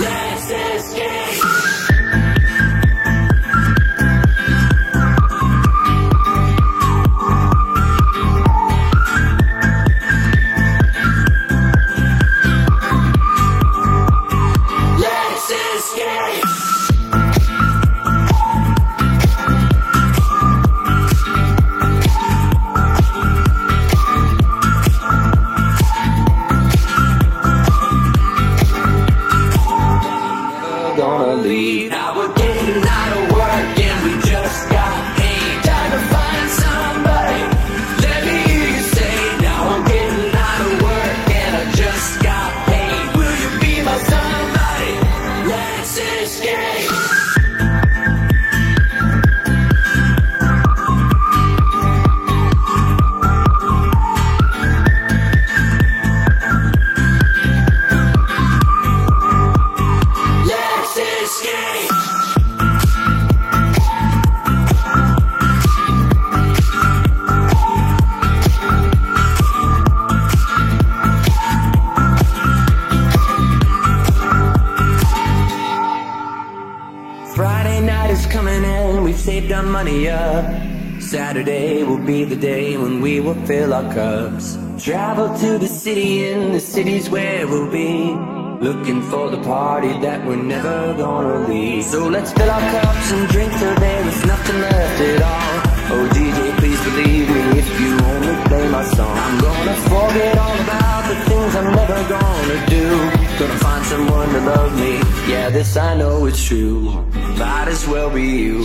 Let's escape. Gonna leave. Now we're getting out of is coming in, we've saved our money up. Saturday will be the day when we will fill our cups. Travel to the city and the city's where we'll be. Looking for the party that we're never gonna leave. So let's fill our cups and drink till there is nothing left at all. Oh DJ, please believe me if you only play my song. I'm gonna forget all about the things I'm never gonna do. Gonna find someone to love me. Yeah, this I know it's true. Might as well be you.